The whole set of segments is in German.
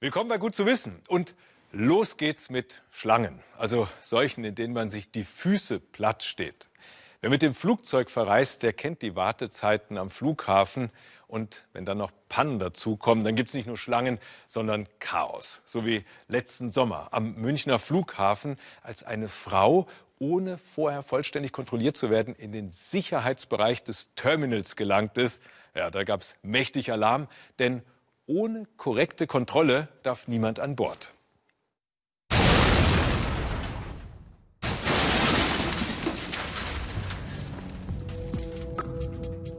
Willkommen bei Gut zu wissen. Und los geht's mit Schlangen, also solchen, in denen man sich die Füße platt steht. Wer mit dem Flugzeug verreist, der kennt die Wartezeiten am Flughafen. Und wenn dann noch Pannen dazukommen, dann gibt es nicht nur Schlangen, sondern Chaos. So wie letzten Sommer am Münchner Flughafen, als eine Frau ohne vorher vollständig kontrolliert zu werden, in den Sicherheitsbereich des Terminals gelangt ist. Ja, da gab es mächtig Alarm, denn ohne korrekte Kontrolle darf niemand an Bord.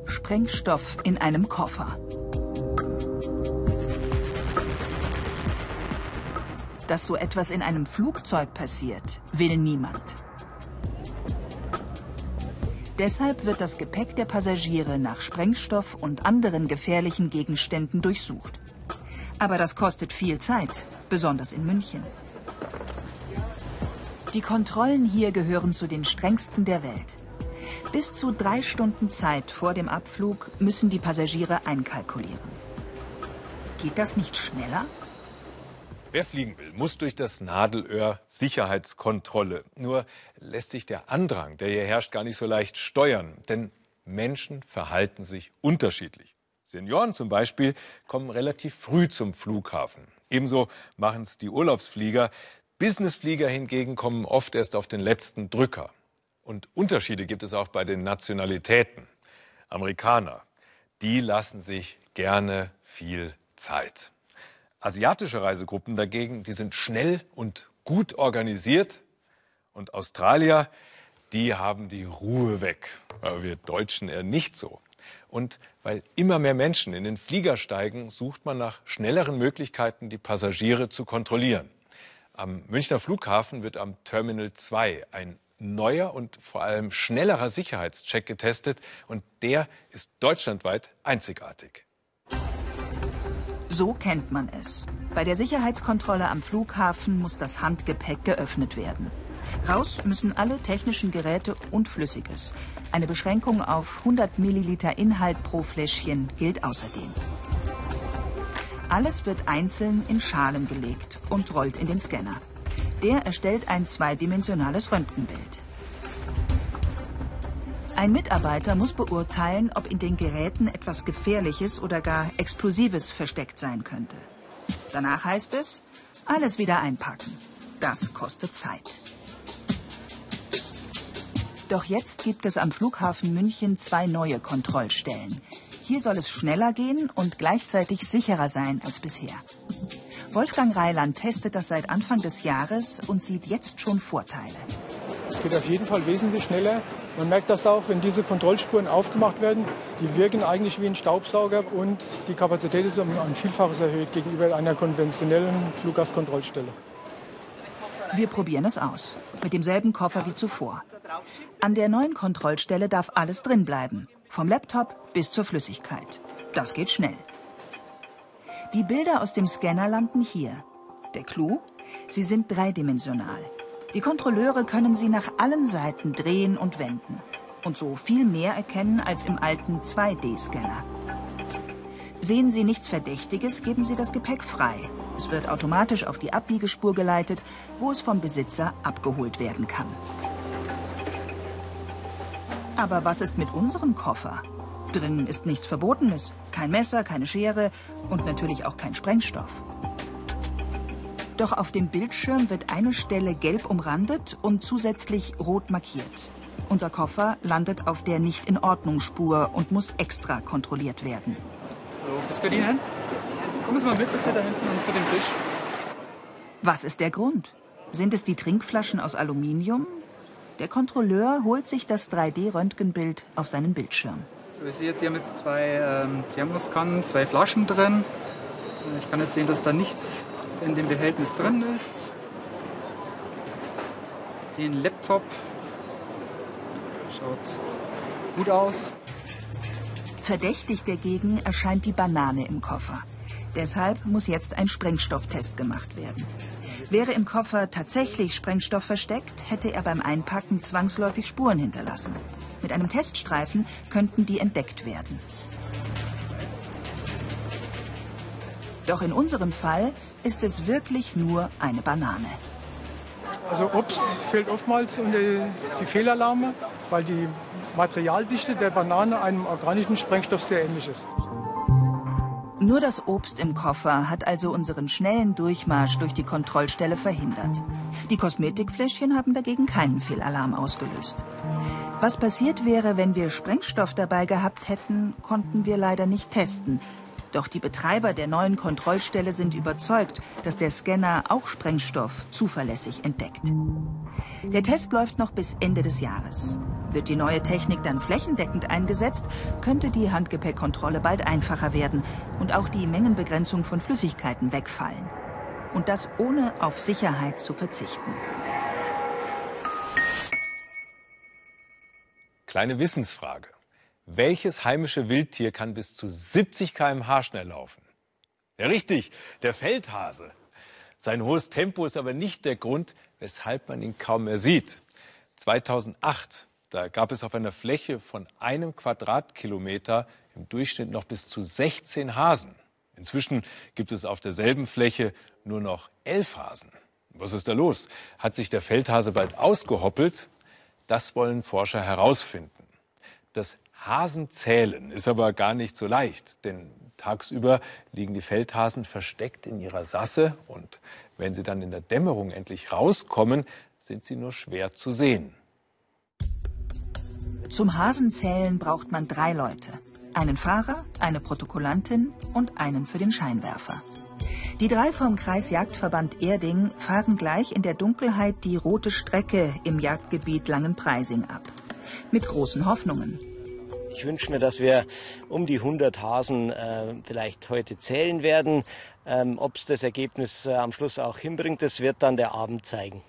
Sprengstoff in einem Koffer. Dass so etwas in einem Flugzeug passiert, will niemand. Deshalb wird das Gepäck der Passagiere nach Sprengstoff und anderen gefährlichen Gegenständen durchsucht. Aber das kostet viel Zeit, besonders in München. Die Kontrollen hier gehören zu den strengsten der Welt. Bis zu drei Stunden Zeit vor dem Abflug müssen die Passagiere einkalkulieren. Geht das nicht schneller? Wer fliegen will, muss durch das Nadelöhr Sicherheitskontrolle. Nur lässt sich der Andrang, der hier herrscht, gar nicht so leicht steuern. Denn Menschen verhalten sich unterschiedlich. Senioren zum Beispiel kommen relativ früh zum Flughafen. Ebenso machen es die Urlaubsflieger. Businessflieger hingegen kommen oft erst auf den letzten Drücker. Und Unterschiede gibt es auch bei den Nationalitäten. Amerikaner, die lassen sich gerne viel Zeit. Asiatische Reisegruppen dagegen, die sind schnell und gut organisiert. Und Australier, die haben die Ruhe weg. Aber wir Deutschen eher nicht so. Und weil immer mehr Menschen in den Flieger steigen, sucht man nach schnelleren Möglichkeiten, die Passagiere zu kontrollieren. Am Münchner Flughafen wird am Terminal 2 ein neuer und vor allem schnellerer Sicherheitscheck getestet. Und der ist deutschlandweit einzigartig. So kennt man es. Bei der Sicherheitskontrolle am Flughafen muss das Handgepäck geöffnet werden. Raus müssen alle technischen Geräte und Flüssiges. Eine Beschränkung auf 100 Milliliter Inhalt pro Fläschchen gilt außerdem. Alles wird einzeln in Schalen gelegt und rollt in den Scanner. Der erstellt ein zweidimensionales Röntgenbild. Ein Mitarbeiter muss beurteilen, ob in den Geräten etwas Gefährliches oder gar Explosives versteckt sein könnte. Danach heißt es, alles wieder einpacken. Das kostet Zeit. Doch jetzt gibt es am Flughafen München zwei neue Kontrollstellen. Hier soll es schneller gehen und gleichzeitig sicherer sein als bisher. Wolfgang Reiland testet das seit Anfang des Jahres und sieht jetzt schon Vorteile. Es geht auf jeden Fall wesentlich schneller. Man merkt das auch, wenn diese Kontrollspuren aufgemacht werden. Die wirken eigentlich wie ein Staubsauger und die Kapazität ist um ein Vielfaches erhöht gegenüber einer konventionellen Fluggastkontrollstelle. Wir probieren es aus. Mit demselben Koffer wie zuvor. An der neuen Kontrollstelle darf alles drin bleiben. Vom Laptop bis zur Flüssigkeit. Das geht schnell. Die Bilder aus dem Scanner landen hier. Der Clou? Sie sind dreidimensional. Die Kontrolleure können sie nach allen Seiten drehen und wenden und so viel mehr erkennen als im alten 2D-Scanner. Sehen Sie nichts Verdächtiges, geben Sie das Gepäck frei. Es wird automatisch auf die Abbiegespur geleitet, wo es vom Besitzer abgeholt werden kann. Aber was ist mit unserem Koffer? Drinnen ist nichts Verbotenes. Kein Messer, keine Schere und natürlich auch kein Sprengstoff. Doch auf dem Bildschirm wird eine Stelle gelb umrandet und zusätzlich rot markiert. Unser Koffer landet auf der Nicht-in-Ordnung-Spur und muss extra kontrolliert werden. Hallo, bis Ihnen? Kommen Sie mal mit bitte da hinten zu dem Tisch. Was ist der Grund? Sind es die Trinkflaschen aus Aluminium? Der Kontrolleur holt sich das 3D-Röntgenbild auf seinen Bildschirm. So, ich sehe jetzt, hier haben jetzt zwei ähm, Thermoskannen, zwei Flaschen drin. Ich kann jetzt sehen, dass da nichts in dem Behältnis drin ist. Den Laptop schaut gut aus. Verdächtig dagegen erscheint die Banane im Koffer. Deshalb muss jetzt ein Sprengstofftest gemacht werden. Wäre im Koffer tatsächlich Sprengstoff versteckt, hätte er beim Einpacken zwangsläufig Spuren hinterlassen. Mit einem Teststreifen könnten die entdeckt werden. Doch in unserem Fall ist es wirklich nur eine Banane. Also Obst fällt oftmals unter die Fehlalarme, weil die Materialdichte der Banane einem organischen Sprengstoff sehr ähnlich ist. Nur das Obst im Koffer hat also unseren schnellen Durchmarsch durch die Kontrollstelle verhindert. Die Kosmetikfläschchen haben dagegen keinen Fehlalarm ausgelöst. Was passiert wäre, wenn wir Sprengstoff dabei gehabt hätten, konnten wir leider nicht testen. Doch die Betreiber der neuen Kontrollstelle sind überzeugt, dass der Scanner auch Sprengstoff zuverlässig entdeckt. Der Test läuft noch bis Ende des Jahres. Wird die neue Technik dann flächendeckend eingesetzt, könnte die Handgepäckkontrolle bald einfacher werden und auch die Mengenbegrenzung von Flüssigkeiten wegfallen. Und das ohne auf Sicherheit zu verzichten. Kleine Wissensfrage. Welches heimische Wildtier kann bis zu 70 km/h schnell laufen? Ja, richtig, der Feldhase. Sein hohes Tempo ist aber nicht der Grund, weshalb man ihn kaum mehr sieht. 2008, da gab es auf einer Fläche von einem Quadratkilometer im Durchschnitt noch bis zu 16 Hasen. Inzwischen gibt es auf derselben Fläche nur noch elf Hasen. Was ist da los? Hat sich der Feldhase bald ausgehoppelt? Das wollen Forscher herausfinden. Das Hasenzählen ist aber gar nicht so leicht, denn tagsüber liegen die Feldhasen versteckt in ihrer Sasse und wenn sie dann in der Dämmerung endlich rauskommen, sind sie nur schwer zu sehen. Zum Hasenzählen braucht man drei Leute. Einen Fahrer, eine Protokollantin und einen für den Scheinwerfer. Die drei vom Kreisjagdverband Erding fahren gleich in der Dunkelheit die rote Strecke im Jagdgebiet Langenpreising ab. Mit großen Hoffnungen. Ich wünsche mir, dass wir um die 100 Hasen äh, vielleicht heute zählen werden. Ähm, Ob es das Ergebnis äh, am Schluss auch hinbringt, das wird dann der Abend zeigen.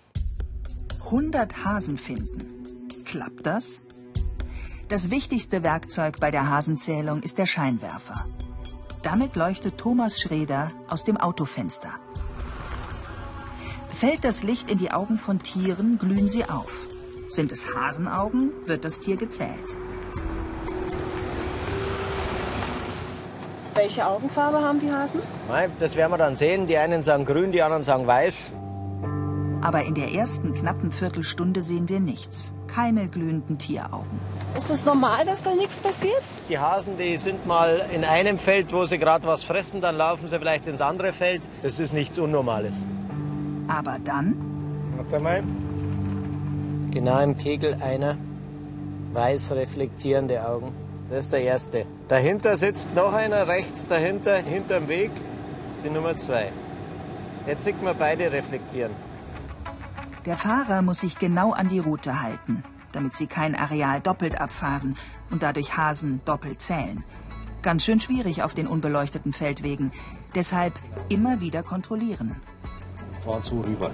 100 Hasen finden. Klappt das? Das wichtigste Werkzeug bei der Hasenzählung ist der Scheinwerfer. Damit leuchtet Thomas Schreder aus dem Autofenster. Fällt das Licht in die Augen von Tieren, glühen sie auf. Sind es Hasenaugen, wird das Tier gezählt. Welche Augenfarbe haben die Hasen? Das werden wir dann sehen. Die einen sagen grün, die anderen sagen weiß. Aber in der ersten knappen Viertelstunde sehen wir nichts. Keine glühenden Tieraugen. Ist es normal, dass da nichts passiert? Die Hasen, die sind mal in einem Feld, wo sie gerade was fressen, dann laufen sie vielleicht ins andere Feld. Das ist nichts Unnormales. Aber dann? Warte mal. Genau im Kegel einer weiß reflektierende Augen. Das ist der erste. Dahinter sitzt noch einer, rechts dahinter, hinterm Weg. Das ist die Nummer zwei. Jetzt sieht man beide reflektieren. Der Fahrer muss sich genau an die Route halten, damit sie kein Areal doppelt abfahren und dadurch Hasen doppelt zählen. Ganz schön schwierig auf den unbeleuchteten Feldwegen. Deshalb immer wieder kontrollieren. Fahren so rüber.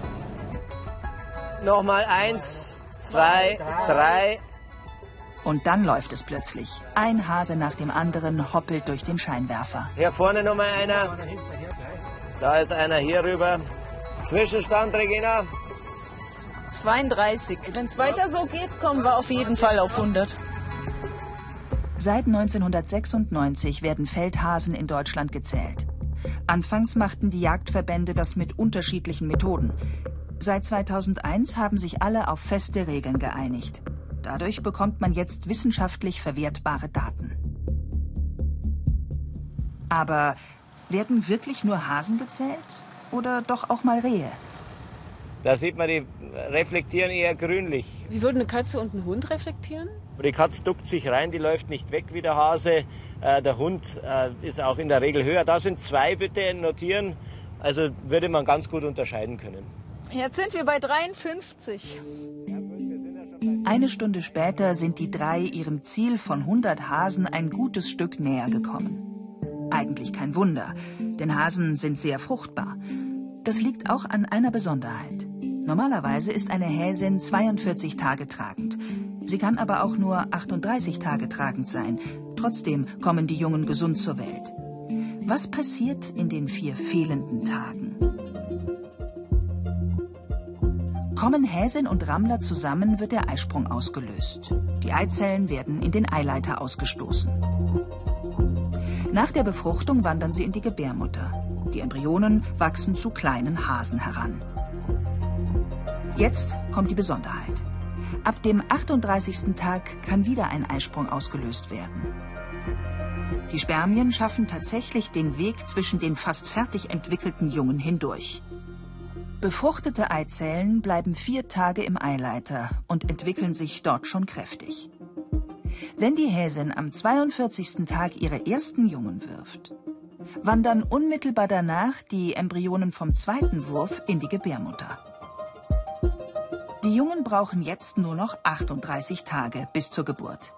Nochmal eins, zwei, drei. Und dann läuft es plötzlich. Ein Hase nach dem anderen hoppelt durch den Scheinwerfer. Hier vorne nochmal einer. Da ist einer hier rüber. Zwischenstand, Regina. 32. Wenn es weiter so geht, kommen wir auf jeden Fall auf 100. Seit 1996 werden Feldhasen in Deutschland gezählt. Anfangs machten die Jagdverbände das mit unterschiedlichen Methoden. Seit 2001 haben sich alle auf feste Regeln geeinigt. Dadurch bekommt man jetzt wissenschaftlich verwertbare Daten. Aber werden wirklich nur Hasen gezählt? Oder doch auch mal Rehe? Da sieht man, die reflektieren eher grünlich. Wie würde eine Katze und ein Hund reflektieren? Die Katze duckt sich rein, die läuft nicht weg wie der Hase. Äh, der Hund äh, ist auch in der Regel höher. Da sind zwei bitte notieren. Also würde man ganz gut unterscheiden können. Jetzt sind wir bei 53. Eine Stunde später sind die drei ihrem Ziel von 100 Hasen ein gutes Stück näher gekommen. Eigentlich kein Wunder, denn Hasen sind sehr fruchtbar. Das liegt auch an einer Besonderheit. Normalerweise ist eine Häsin 42 Tage tragend. Sie kann aber auch nur 38 Tage tragend sein. Trotzdem kommen die Jungen gesund zur Welt. Was passiert in den vier fehlenden Tagen? Kommen Häsin und Rammler zusammen, wird der Eisprung ausgelöst. Die Eizellen werden in den Eileiter ausgestoßen. Nach der Befruchtung wandern sie in die Gebärmutter. Die Embryonen wachsen zu kleinen Hasen heran. Jetzt kommt die Besonderheit. Ab dem 38. Tag kann wieder ein Eisprung ausgelöst werden. Die Spermien schaffen tatsächlich den Weg zwischen den fast fertig entwickelten Jungen hindurch. Befruchtete Eizellen bleiben vier Tage im Eileiter und entwickeln sich dort schon kräftig. Wenn die Häsin am 42. Tag ihre ersten Jungen wirft, wandern unmittelbar danach die Embryonen vom zweiten Wurf in die Gebärmutter. Die Jungen brauchen jetzt nur noch 38 Tage bis zur Geburt.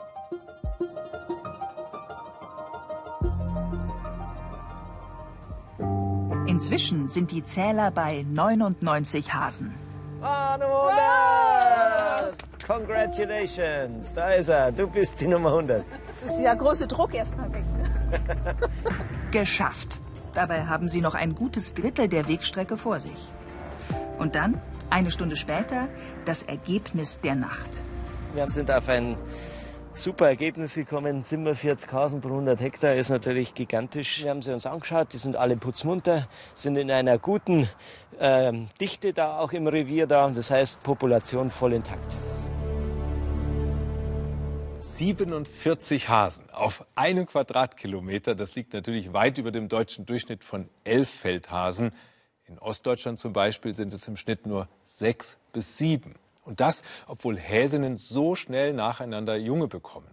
Inzwischen sind die Zähler bei 99 Hasen. 100! Congratulations, da ist er. Du bist die Nummer 100. Das ist ja große Druck erstmal weg. Ne? Geschafft. Dabei haben sie noch ein gutes Drittel der Wegstrecke vor sich. Und dann, eine Stunde später, das Ergebnis der Nacht. Wir sind auf ein super Ergebnis gekommen. 47 Hasen pro 100 Hektar ist natürlich gigantisch. Wir haben sie uns angeschaut, die sind alle putzmunter, sind in einer guten ähm, Dichte da auch im Revier da. Das heißt, Population voll intakt. 47 Hasen auf einem Quadratkilometer, das liegt natürlich weit über dem deutschen Durchschnitt von elf Feldhasen. In Ostdeutschland zum Beispiel sind es im Schnitt nur sechs bis sieben. Und das, obwohl Häsinnen so schnell nacheinander Junge bekommen.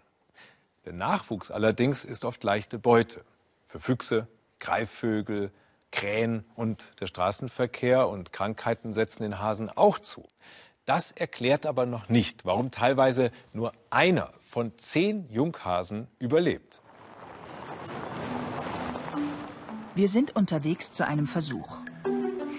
Der Nachwuchs allerdings ist oft leichte Beute. Für Füchse, Greifvögel, Krähen und der Straßenverkehr und Krankheiten setzen den Hasen auch zu. Das erklärt aber noch nicht, warum teilweise nur einer von zehn Junghasen überlebt. Wir sind unterwegs zu einem Versuch.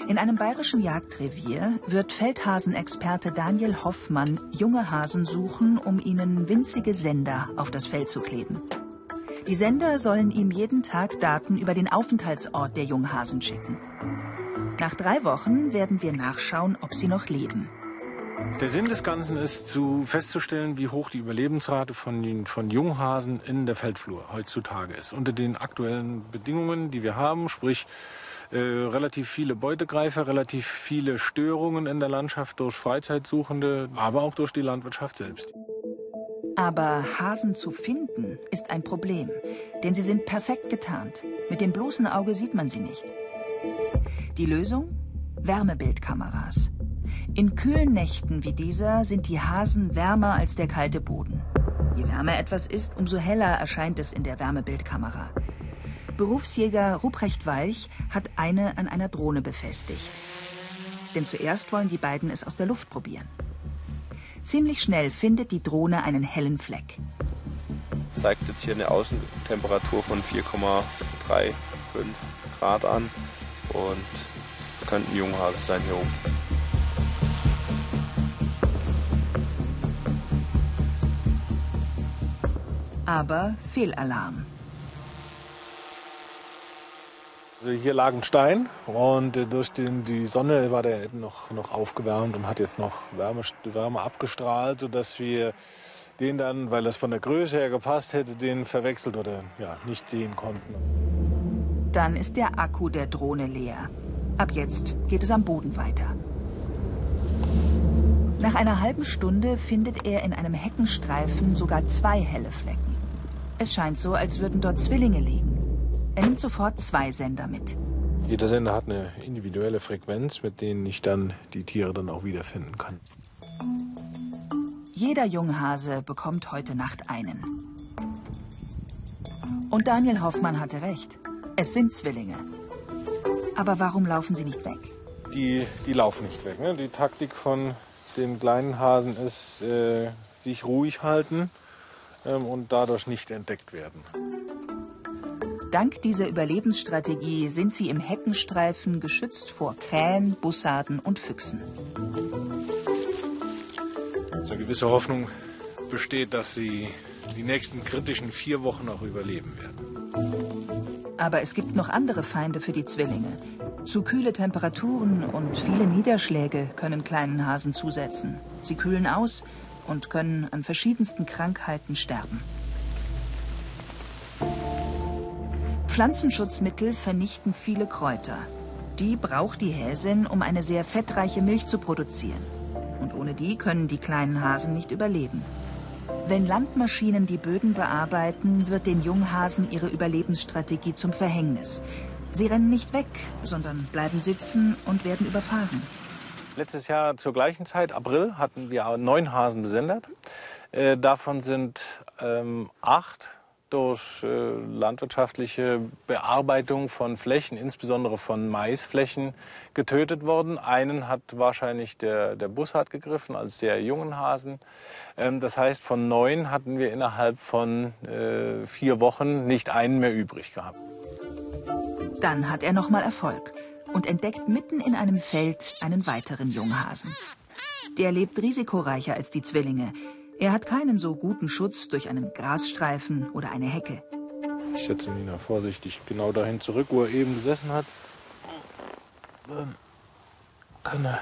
In einem bayerischen Jagdrevier wird Feldhasenexperte Daniel Hoffmann junge Hasen suchen, um ihnen winzige Sender auf das Feld zu kleben. Die Sender sollen ihm jeden Tag Daten über den Aufenthaltsort der Junghasen schicken. Nach drei Wochen werden wir nachschauen, ob sie noch leben. Der Sinn des Ganzen ist, zu festzustellen, wie hoch die Überlebensrate von, von Junghasen in der Feldflur heutzutage ist. Unter den aktuellen Bedingungen, die wir haben, sprich äh, relativ viele Beutegreifer, relativ viele Störungen in der Landschaft durch Freizeitsuchende, aber auch durch die Landwirtschaft selbst. Aber Hasen zu finden ist ein Problem, denn sie sind perfekt getarnt. Mit dem bloßen Auge sieht man sie nicht. Die Lösung? Wärmebildkameras. In kühlen Nächten wie dieser sind die Hasen wärmer als der kalte Boden. Je wärmer etwas ist, umso heller erscheint es in der Wärmebildkamera. Berufsjäger Ruprecht Walch hat eine an einer Drohne befestigt. Denn zuerst wollen die beiden es aus der Luft probieren. Ziemlich schnell findet die Drohne einen hellen Fleck. Zeigt jetzt hier eine Außentemperatur von 4,35 Grad an und könnten Junghase sein hier oben. Aber Fehlalarm. Also hier lag ein Stein und äh, durch den, die Sonne war der noch, noch aufgewärmt und hat jetzt noch Wärme, Wärme abgestrahlt, sodass wir den dann, weil das von der Größe her gepasst hätte, den verwechselt oder ja, nicht sehen konnten. Dann ist der Akku der Drohne leer. Ab jetzt geht es am Boden weiter. Nach einer halben Stunde findet er in einem Heckenstreifen sogar zwei helle Flecken. Es scheint so, als würden dort Zwillinge liegen. Er nimmt sofort zwei Sender mit. Jeder Sender hat eine individuelle Frequenz, mit denen ich dann die Tiere dann auch wiederfinden kann. Jeder Junghase bekommt heute Nacht einen. Und Daniel Hoffmann hatte recht. Es sind Zwillinge. Aber warum laufen sie nicht weg? Die, die laufen nicht weg. Ne? Die Taktik von den kleinen Hasen ist, äh, sich ruhig halten ähm, und dadurch nicht entdeckt werden. Dank dieser Überlebensstrategie sind sie im Heckenstreifen geschützt vor Krähen, Bussarden und Füchsen. So eine gewisse Hoffnung besteht, dass sie die nächsten kritischen vier Wochen auch überleben werden. Aber es gibt noch andere Feinde für die Zwillinge. Zu kühle Temperaturen und viele Niederschläge können kleinen Hasen zusetzen. Sie kühlen aus und können an verschiedensten Krankheiten sterben. Pflanzenschutzmittel vernichten viele Kräuter. Die braucht die Häsin, um eine sehr fettreiche Milch zu produzieren. Und ohne die können die kleinen Hasen nicht überleben. Wenn Landmaschinen die Böden bearbeiten, wird den Junghasen ihre Überlebensstrategie zum Verhängnis. Sie rennen nicht weg, sondern bleiben sitzen und werden überfahren. Letztes Jahr zur gleichen Zeit, April, hatten wir neun Hasen besendet. Äh, davon sind ähm, acht durch äh, landwirtschaftliche Bearbeitung von Flächen, insbesondere von Maisflächen, getötet worden. Einen hat wahrscheinlich der, der Bussard gegriffen, als sehr jungen Hasen. Ähm, das heißt, von neun hatten wir innerhalb von äh, vier Wochen nicht einen mehr übrig gehabt. Dann hat er nochmal Erfolg und entdeckt mitten in einem Feld einen weiteren Junghasen. Der lebt risikoreicher als die Zwillinge. Er hat keinen so guten Schutz durch einen Grasstreifen oder eine Hecke. Ich setze Nina vorsichtig genau dahin zurück, wo er eben gesessen hat. Dann kann er,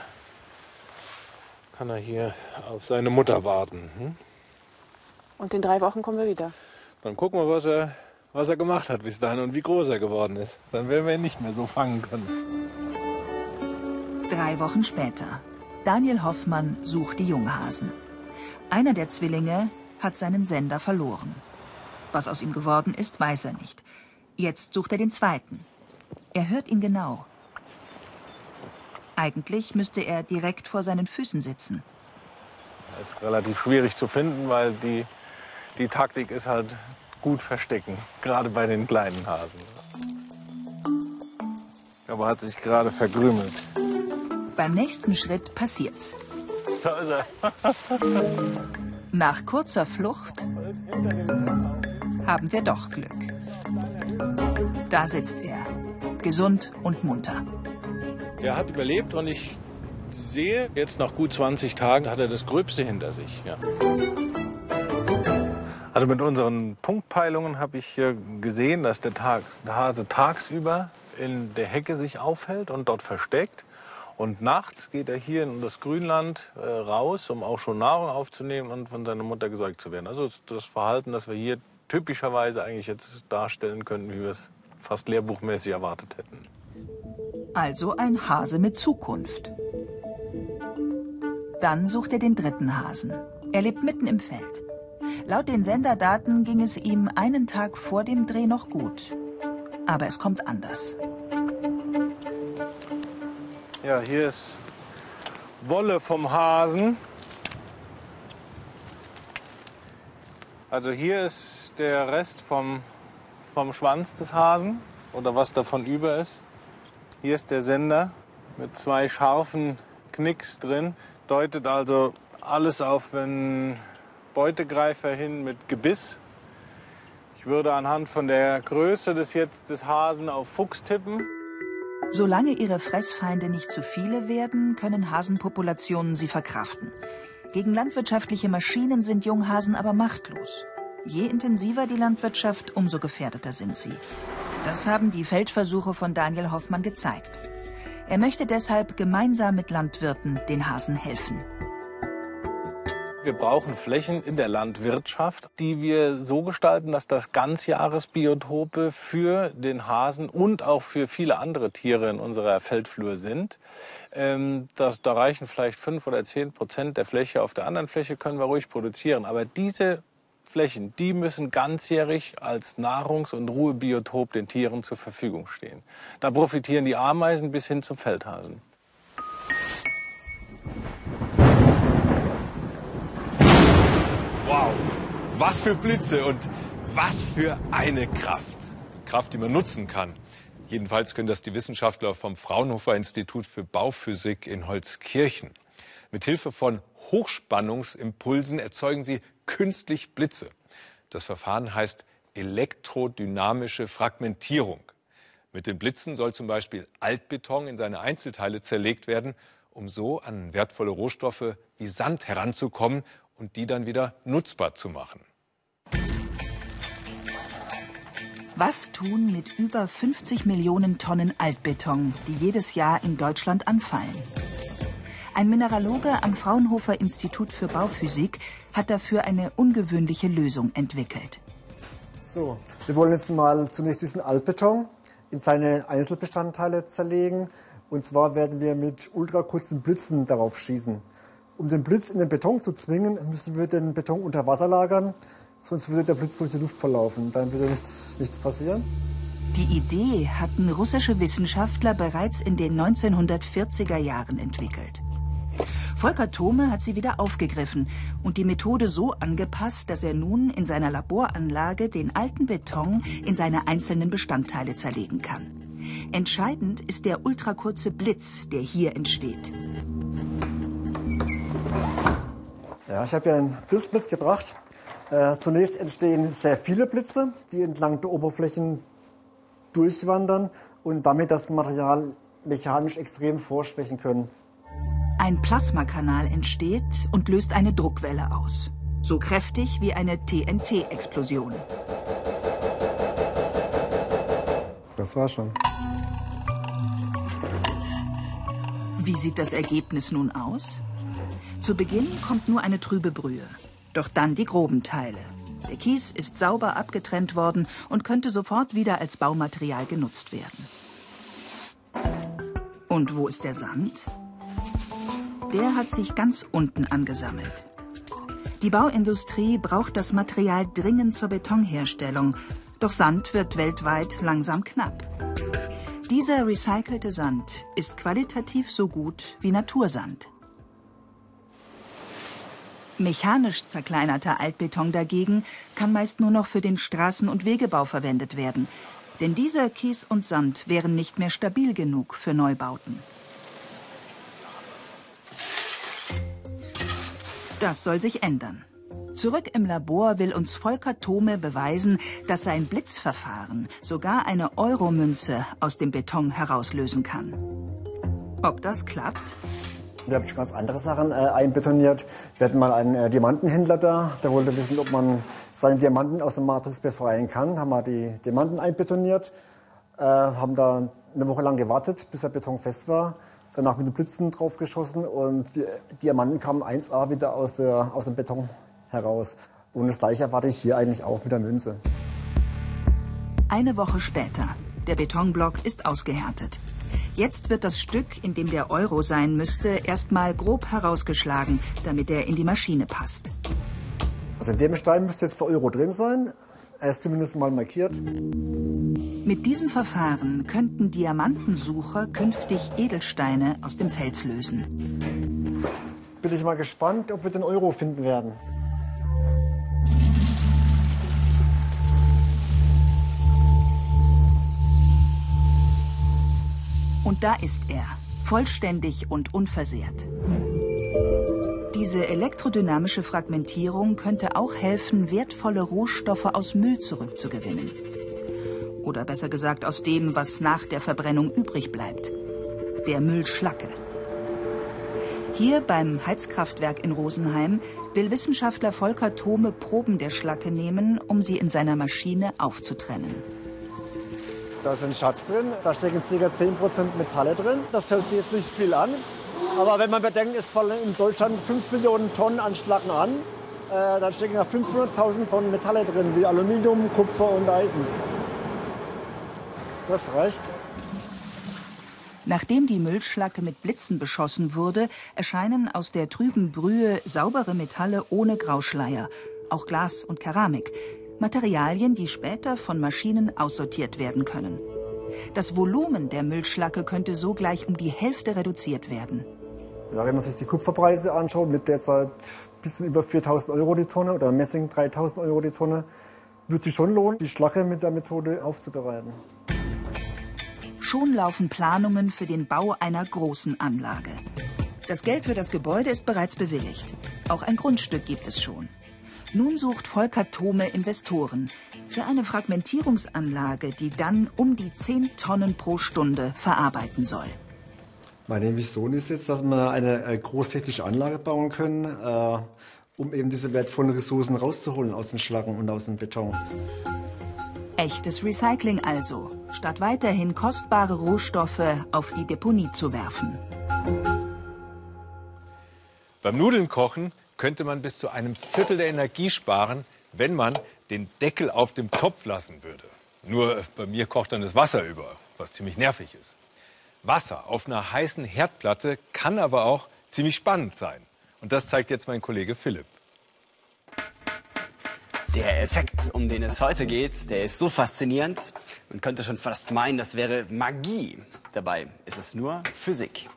kann er hier auf seine Mutter warten. Hm? Und in drei Wochen kommen wir wieder. Dann gucken wir, was er, was er gemacht hat bis dahin und wie groß er geworden ist. Dann werden wir ihn nicht mehr so fangen können. Drei Wochen später. Daniel Hoffmann sucht die Junghasen. Einer der Zwillinge hat seinen Sender verloren. Was aus ihm geworden ist, weiß er nicht. Jetzt sucht er den zweiten. Er hört ihn genau. Eigentlich müsste er direkt vor seinen Füßen sitzen. Das ist relativ schwierig zu finden, weil die, die Taktik ist halt gut verstecken, gerade bei den kleinen Hasen. Aber hat sich gerade verkrümelt. Beim nächsten Schritt passiert's. Da ist er. Nach kurzer Flucht haben wir doch Glück. Da sitzt er, gesund und munter. Er hat überlebt und ich sehe, jetzt nach gut 20 Tagen hat er das Gröbste hinter sich. Ja. Also mit unseren Punktpeilungen habe ich hier gesehen, dass der, Tag, der Hase tagsüber in der Hecke sich aufhält und dort versteckt. Und nachts geht er hier in das Grünland äh, raus, um auch schon Nahrung aufzunehmen und von seiner Mutter gesäugt zu werden. Also das Verhalten, das wir hier typischerweise eigentlich jetzt darstellen könnten, wie wir es fast lehrbuchmäßig erwartet hätten. Also ein Hase mit Zukunft. Dann sucht er den dritten Hasen. Er lebt mitten im Feld. Laut den Senderdaten ging es ihm einen Tag vor dem Dreh noch gut. Aber es kommt anders. Ja, hier ist Wolle vom Hasen. Also hier ist der Rest vom, vom Schwanz des Hasen oder was davon über ist. Hier ist der Sender mit zwei scharfen Knicks drin. Deutet also alles auf einen Beutegreifer hin mit Gebiss. Ich würde anhand von der Größe des, jetzt des Hasen auf Fuchs tippen. Solange ihre Fressfeinde nicht zu viele werden, können Hasenpopulationen sie verkraften. Gegen landwirtschaftliche Maschinen sind Junghasen aber machtlos. Je intensiver die Landwirtschaft, umso gefährdeter sind sie. Das haben die Feldversuche von Daniel Hoffmann gezeigt. Er möchte deshalb gemeinsam mit Landwirten den Hasen helfen. Wir brauchen Flächen in der Landwirtschaft, die wir so gestalten, dass das Ganzjahresbiotope für den Hasen und auch für viele andere Tiere in unserer Feldflur sind. Ähm, das, da reichen vielleicht fünf oder zehn Prozent der Fläche. Auf der anderen Fläche können wir ruhig produzieren. Aber diese Flächen, die müssen ganzjährig als Nahrungs- und Ruhebiotop den Tieren zur Verfügung stehen. Da profitieren die Ameisen bis hin zum Feldhasen. Was für Blitze und was für eine Kraft. Kraft, die man nutzen kann. Jedenfalls können das die Wissenschaftler vom Fraunhofer Institut für Bauphysik in Holzkirchen. Mit Hilfe von Hochspannungsimpulsen erzeugen sie künstlich Blitze. Das Verfahren heißt elektrodynamische Fragmentierung. Mit den Blitzen soll zum Beispiel Altbeton in seine Einzelteile zerlegt werden, um so an wertvolle Rohstoffe wie Sand heranzukommen und die dann wieder nutzbar zu machen. Was tun mit über 50 Millionen Tonnen Altbeton, die jedes Jahr in Deutschland anfallen? Ein Mineraloge am Fraunhofer Institut für Bauphysik hat dafür eine ungewöhnliche Lösung entwickelt. So, wir wollen jetzt mal zunächst diesen Altbeton in seine Einzelbestandteile zerlegen. Und zwar werden wir mit ultrakurzen Blitzen darauf schießen. Um den Blitz in den Beton zu zwingen, müssen wir den Beton unter Wasser lagern, sonst würde der Blitz durch die Luft verlaufen. Dann würde nichts, nichts passieren. Die Idee hatten russische Wissenschaftler bereits in den 1940er Jahren entwickelt. Volker Thome hat sie wieder aufgegriffen und die Methode so angepasst, dass er nun in seiner Laboranlage den alten Beton in seine einzelnen Bestandteile zerlegen kann. Entscheidend ist der ultrakurze Blitz, der hier entsteht. Ja, ich habe hier ein Bild mitgebracht. Äh, zunächst entstehen sehr viele Blitze, die entlang der Oberflächen durchwandern und damit das Material mechanisch extrem vorschwächen können. Ein Plasmakanal entsteht und löst eine Druckwelle aus. So kräftig wie eine TNT-Explosion. Das war schon. Wie sieht das Ergebnis nun aus? Zu Beginn kommt nur eine trübe Brühe. Doch dann die groben Teile. Der Kies ist sauber abgetrennt worden und könnte sofort wieder als Baumaterial genutzt werden. Und wo ist der Sand? Der hat sich ganz unten angesammelt. Die Bauindustrie braucht das Material dringend zur Betonherstellung, doch Sand wird weltweit langsam knapp. Dieser recycelte Sand ist qualitativ so gut wie Natursand. Mechanisch zerkleinerter Altbeton dagegen kann meist nur noch für den Straßen- und Wegebau verwendet werden. Denn dieser Kies und Sand wären nicht mehr stabil genug für Neubauten. Das soll sich ändern. Zurück im Labor will uns Volker Thome beweisen, dass sein Blitzverfahren sogar eine Euromünze aus dem Beton herauslösen kann. Ob das klappt? Wir haben schon ganz andere Sachen äh, einbetoniert. Wir hatten mal einen äh, Diamantenhändler da, der wollte wissen, ob man seine Diamanten aus der Matrix befreien kann. Haben wir die Diamanten einbetoniert, äh, haben da eine Woche lang gewartet, bis der Beton fest war. Danach mit den Blitzen draufgeschossen und die Diamanten kamen 1A wieder aus, der, aus dem Beton heraus. Und das gleiche erwarte ich hier eigentlich auch mit der Münze. Eine Woche später. Der Betonblock ist ausgehärtet. Jetzt wird das Stück, in dem der Euro sein müsste, erstmal grob herausgeschlagen, damit er in die Maschine passt. Also in dem Stein müsste jetzt der Euro drin sein. Er ist zumindest mal markiert. Mit diesem Verfahren könnten Diamantensucher künftig Edelsteine aus dem Fels lösen. Bin ich mal gespannt, ob wir den Euro finden werden. Und da ist er, vollständig und unversehrt. Diese elektrodynamische Fragmentierung könnte auch helfen, wertvolle Rohstoffe aus Müll zurückzugewinnen. Oder besser gesagt aus dem, was nach der Verbrennung übrig bleibt. Der Müllschlacke. Hier beim Heizkraftwerk in Rosenheim will Wissenschaftler Volker Thome Proben der Schlacke nehmen, um sie in seiner Maschine aufzutrennen. Da ist ein Schatz drin, da stecken ca. 10% Metalle drin. Das hört sich jetzt nicht viel an. Aber wenn man bedenkt, es fallen in Deutschland 5 Millionen Tonnen an Schlacken an, äh, dann stecken ja 500.000 Tonnen Metalle drin, wie Aluminium, Kupfer und Eisen. Das reicht. Nachdem die Müllschlacke mit Blitzen beschossen wurde, erscheinen aus der trüben Brühe saubere Metalle ohne Grauschleier, auch Glas und Keramik. Materialien, die später von Maschinen aussortiert werden können. Das Volumen der Müllschlacke könnte so gleich um die Hälfte reduziert werden. Ja, wenn man sich die Kupferpreise anschaut, mit derzeit ein bisschen über 4000 Euro die Tonne oder Messing 3000 Euro die Tonne, wird sich schon lohnen, die Schlacke mit der Methode aufzubereiten. Schon laufen Planungen für den Bau einer großen Anlage. Das Geld für das Gebäude ist bereits bewilligt. Auch ein Grundstück gibt es schon. Nun sucht Volker Thome Investoren für eine Fragmentierungsanlage, die dann um die 10 Tonnen pro Stunde verarbeiten soll. Meine Vision ist jetzt, dass wir eine großtechnische Anlage bauen können, äh, um eben diese wertvollen Ressourcen rauszuholen aus den Schlacken und aus dem Beton. Echtes Recycling also, statt weiterhin kostbare Rohstoffe auf die Deponie zu werfen. Beim Nudeln kochen könnte man bis zu einem Viertel der Energie sparen, wenn man den Deckel auf dem Topf lassen würde. Nur bei mir kocht dann das Wasser über, was ziemlich nervig ist. Wasser auf einer heißen Herdplatte kann aber auch ziemlich spannend sein. Und das zeigt jetzt mein Kollege Philipp. Der Effekt, um den es heute geht, der ist so faszinierend. Man könnte schon fast meinen, das wäre Magie. Dabei ist es nur Physik.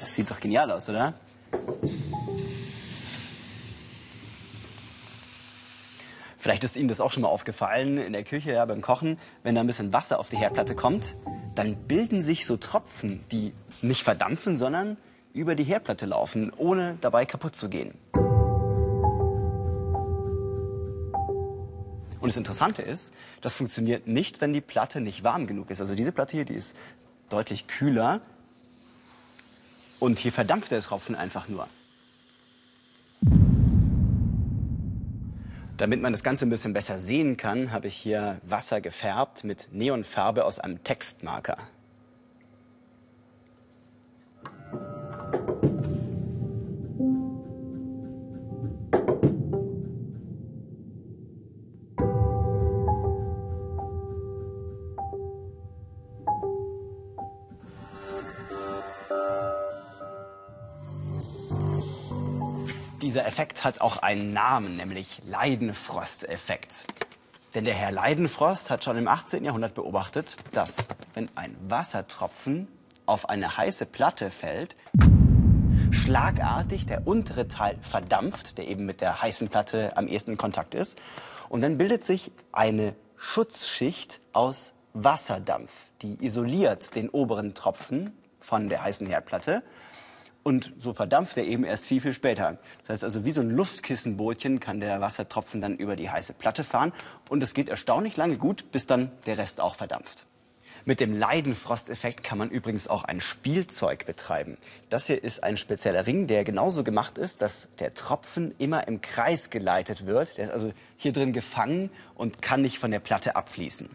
Das sieht doch genial aus, oder? Vielleicht ist Ihnen das auch schon mal aufgefallen in der Küche ja, beim Kochen, wenn da ein bisschen Wasser auf die Herdplatte kommt, dann bilden sich so Tropfen, die nicht verdampfen, sondern über die Herdplatte laufen, ohne dabei kaputt zu gehen. Und das Interessante ist, das funktioniert nicht, wenn die Platte nicht warm genug ist. Also diese Platte hier, die ist deutlich kühler und hier verdampft der Tropfen einfach nur. Damit man das Ganze ein bisschen besser sehen kann, habe ich hier Wasser gefärbt mit Neonfarbe aus einem Textmarker. Dieser Effekt hat auch einen Namen, nämlich Leidenfrost-Effekt. Denn der Herr Leidenfrost hat schon im 18. Jahrhundert beobachtet, dass wenn ein Wassertropfen auf eine heiße Platte fällt, schlagartig der untere Teil verdampft, der eben mit der heißen Platte am ehesten in Kontakt ist. Und dann bildet sich eine Schutzschicht aus Wasserdampf, die isoliert den oberen Tropfen von der heißen Herdplatte. Und so verdampft er eben erst viel, viel später. Das heißt also, wie so ein Luftkissenbootchen kann der Wassertropfen dann über die heiße Platte fahren. Und es geht erstaunlich lange gut, bis dann der Rest auch verdampft. Mit dem Leidenfrosteffekt kann man übrigens auch ein Spielzeug betreiben. Das hier ist ein spezieller Ring, der genauso gemacht ist, dass der Tropfen immer im Kreis geleitet wird. Der ist also hier drin gefangen und kann nicht von der Platte abfließen.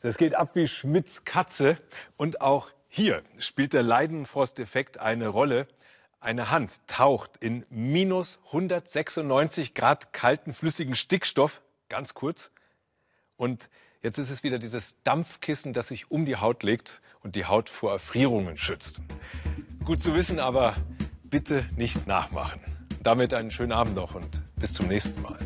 Das geht ab wie Schmidts Katze. Und auch hier spielt der Leidenfrost-Effekt eine Rolle. Eine Hand taucht in minus 196 Grad kalten flüssigen Stickstoff, ganz kurz. Und jetzt ist es wieder dieses Dampfkissen, das sich um die Haut legt und die Haut vor Erfrierungen schützt. Gut zu wissen, aber bitte nicht nachmachen. Damit einen schönen Abend noch und bis zum nächsten Mal.